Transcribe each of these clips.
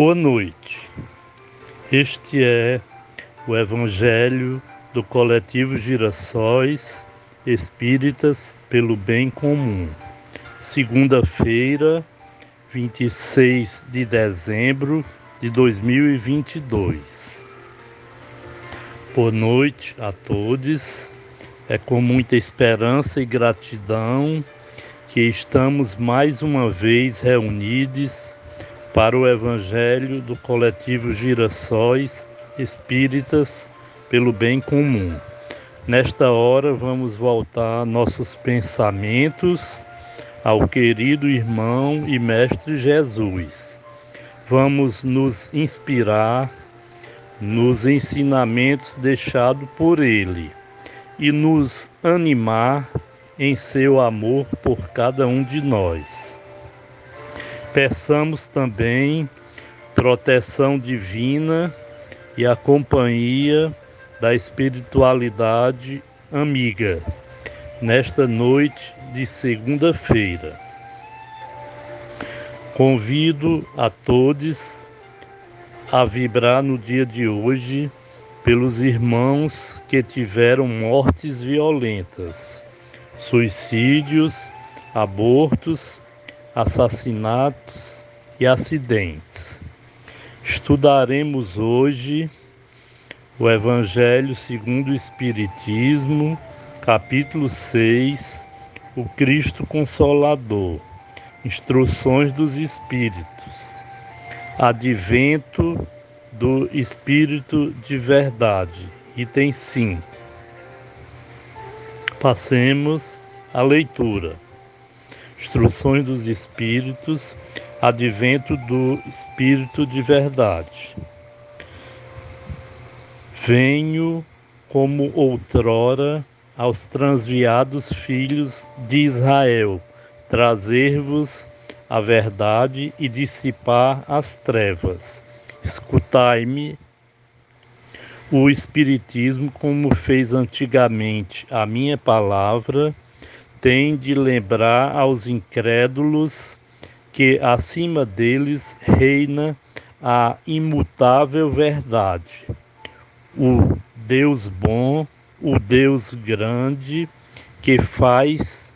Boa noite. Este é o Evangelho do Coletivo Girassóis Espíritas pelo Bem Comum. Segunda-feira, 26 de dezembro de 2022. Boa noite a todos. É com muita esperança e gratidão que estamos mais uma vez reunidos para o Evangelho do coletivo Girassóis Espíritas pelo Bem Comum. Nesta hora, vamos voltar nossos pensamentos ao querido irmão e mestre Jesus. Vamos nos inspirar nos ensinamentos deixados por ele e nos animar em seu amor por cada um de nós. Peçamos também proteção divina e a companhia da espiritualidade amiga nesta noite de segunda-feira. Convido a todos a vibrar no dia de hoje pelos irmãos que tiveram mortes violentas, suicídios, abortos assassinatos e acidentes. Estudaremos hoje o Evangelho segundo o Espiritismo, capítulo 6, o Cristo Consolador, Instruções dos Espíritos, Advento do Espírito de Verdade, item 5. Passemos à leitura. Instruções dos Espíritos, advento do Espírito de verdade. Venho como outrora aos transviados filhos de Israel, trazer-vos a verdade e dissipar as trevas. Escutai-me. O Espiritismo, como fez antigamente a minha palavra, tem de lembrar aos incrédulos que acima deles reina a imutável verdade. O Deus bom, o Deus grande, que faz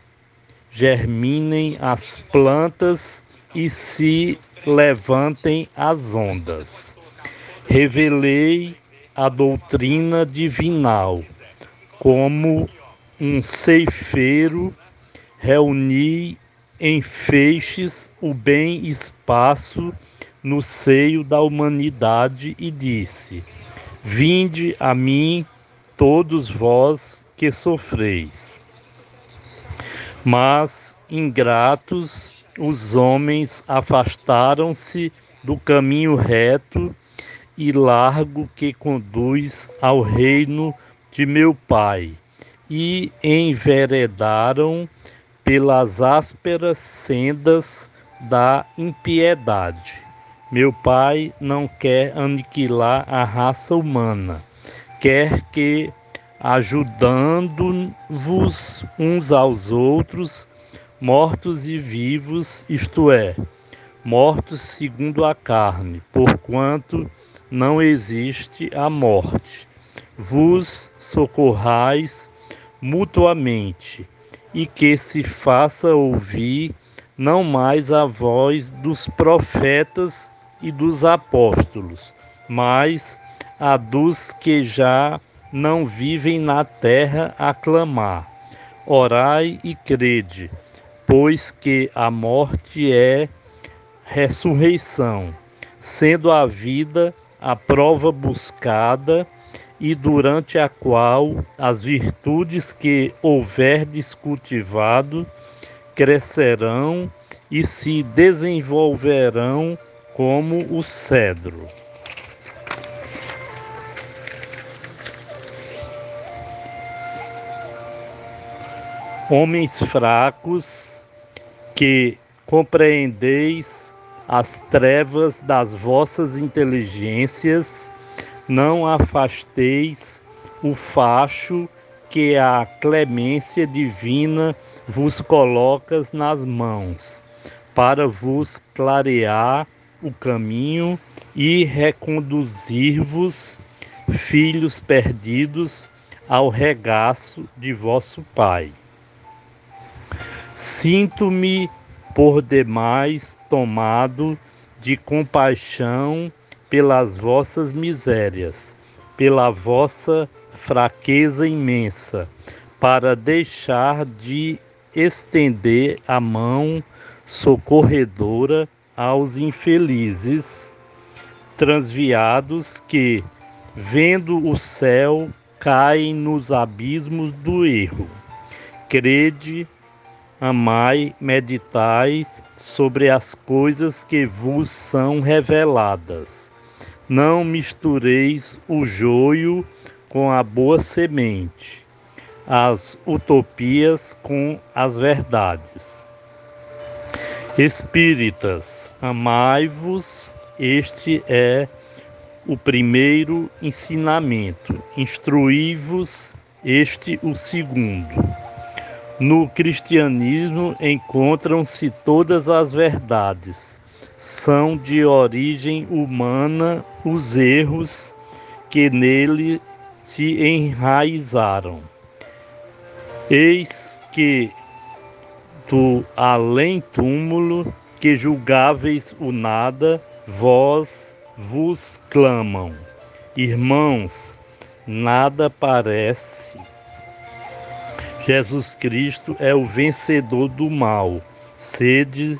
germinem as plantas e se levantem as ondas. Revelei a doutrina divinal como um ceifeiro reuni em feixes o bem espaço no seio da humanidade e disse: Vinde a mim, todos vós que sofreis. Mas, ingratos, os homens afastaram-se do caminho reto e largo que conduz ao reino de meu Pai e enveredaram pelas ásperas sendas da impiedade. Meu Pai não quer aniquilar a raça humana, quer que, ajudando-vos uns aos outros, mortos e vivos, isto é, mortos segundo a carne, porquanto não existe a morte, vos socorrais mutuamente, e que se faça ouvir não mais a voz dos profetas e dos apóstolos, mas a dos que já não vivem na terra a clamar. Orai e crede, pois que a morte é ressurreição, sendo a vida a prova buscada e durante a qual as virtudes que houverdes cultivado crescerão e se desenvolverão como o cedro. Homens fracos, que compreendeis as trevas das vossas inteligências não afasteis o facho que a clemência divina vos colocas nas mãos, para vos clarear o caminho e reconduzir-vos, filhos perdidos, ao regaço de vosso Pai. Sinto-me por demais tomado de compaixão pelas vossas misérias, pela vossa fraqueza imensa, para deixar de estender a mão socorredora aos infelizes transviados que, vendo o céu, caem nos abismos do erro. Crede, amai, meditai sobre as coisas que vos são reveladas não mistureis o joio com a boa semente, as utopias com as verdades. Espíritas, amai-vos, este é o primeiro ensinamento. Instruí-vos, este o segundo. No cristianismo encontram-se todas as verdades são de origem humana os erros que nele se enraizaram. Eis que do além-túmulo que julgáveis o nada, vós vos clamam. Irmãos, nada parece. Jesus Cristo é o vencedor do mal. Sede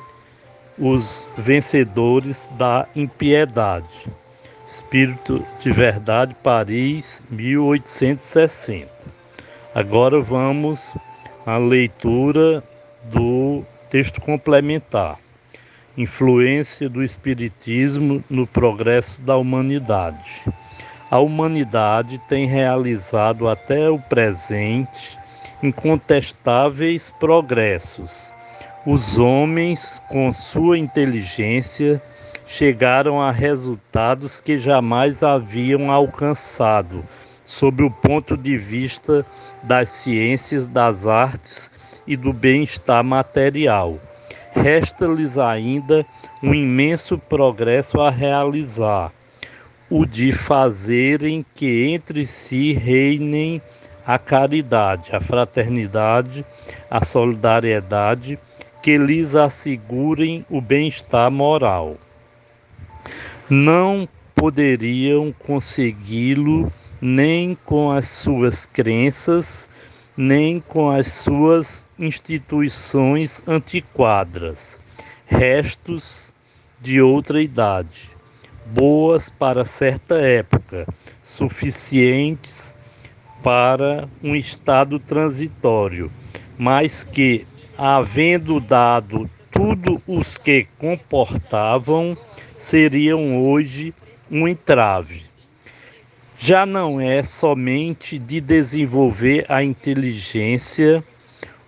os vencedores da impiedade. Espírito de Verdade, Paris, 1860. Agora vamos à leitura do texto complementar. Influência do Espiritismo no progresso da humanidade. A humanidade tem realizado até o presente incontestáveis progressos os homens, com sua inteligência, chegaram a resultados que jamais haviam alcançado, sob o ponto de vista das ciências, das artes e do bem-estar material. Resta-lhes ainda um imenso progresso a realizar, o de fazerem que entre si reinem a caridade, a fraternidade, a solidariedade que lhes assegurem o bem-estar moral. Não poderiam consegui-lo nem com as suas crenças, nem com as suas instituições antiquadas, restos de outra idade, boas para certa época, suficientes para um estado transitório, mas que havendo dado tudo os que comportavam, seriam hoje um entrave. Já não é somente de desenvolver a inteligência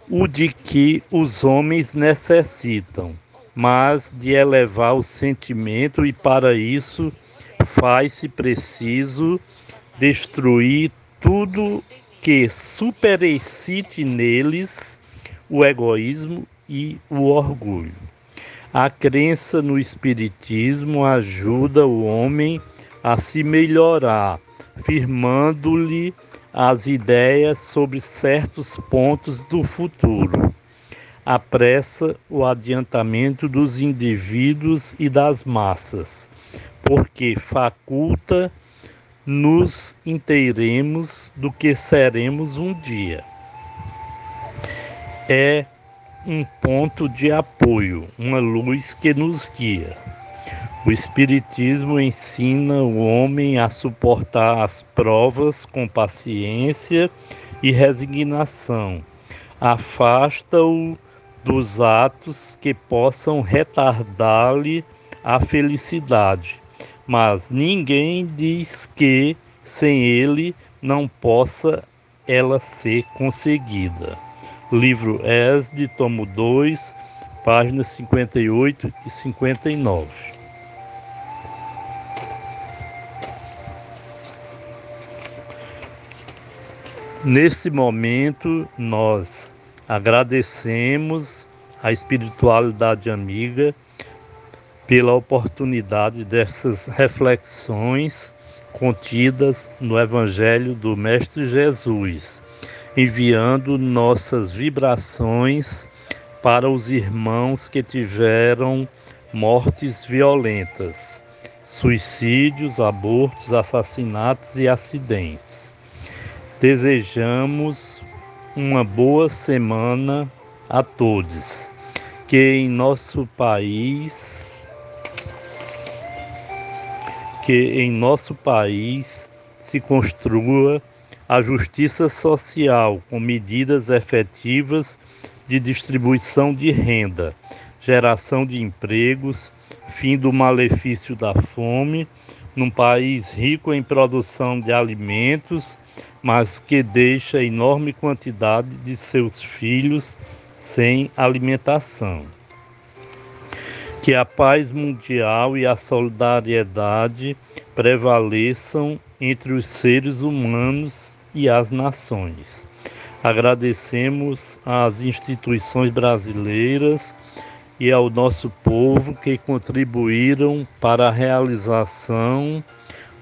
o de que os homens necessitam, mas de elevar o sentimento, e para isso faz-se preciso destruir tudo que superexcite neles o egoísmo e o orgulho. A crença no Espiritismo ajuda o homem a se melhorar, firmando-lhe as ideias sobre certos pontos do futuro. Apressa o adiantamento dos indivíduos e das massas, porque faculta nos inteiremos do que seremos um dia é um ponto de apoio, uma luz que nos guia. O Espiritismo ensina o homem a suportar as provas com paciência e resignação. Afasta-o dos atos que possam retardar-lhe a felicidade, mas ninguém diz que sem ele não possa ela ser conseguida. Livro ESD, tomo 2, páginas 58 e 59. Nesse momento, nós agradecemos a espiritualidade amiga pela oportunidade dessas reflexões contidas no Evangelho do Mestre Jesus, enviando nossas vibrações para os irmãos que tiveram mortes violentas, suicídios, abortos, assassinatos e acidentes. Desejamos uma boa semana a todos. Que em nosso país que em nosso país se construa a justiça social com medidas efetivas de distribuição de renda, geração de empregos, fim do malefício da fome, num país rico em produção de alimentos mas que deixa enorme quantidade de seus filhos sem alimentação. Que a paz mundial e a solidariedade prevaleçam entre os seres humanos e as nações. Agradecemos às instituições brasileiras e ao nosso povo que contribuíram para a realização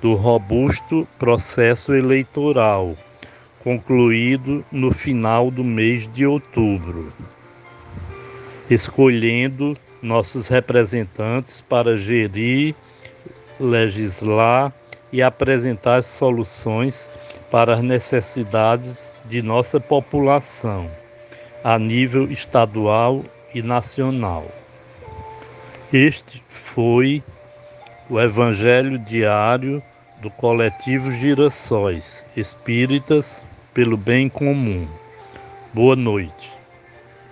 do robusto processo eleitoral, concluído no final do mês de outubro, escolhendo nossos representantes para gerir, legislar e apresentar soluções para as necessidades de nossa população, a nível estadual e nacional. Este foi o Evangelho diário do coletivo Girassóis Espíritas pelo Bem Comum. Boa noite.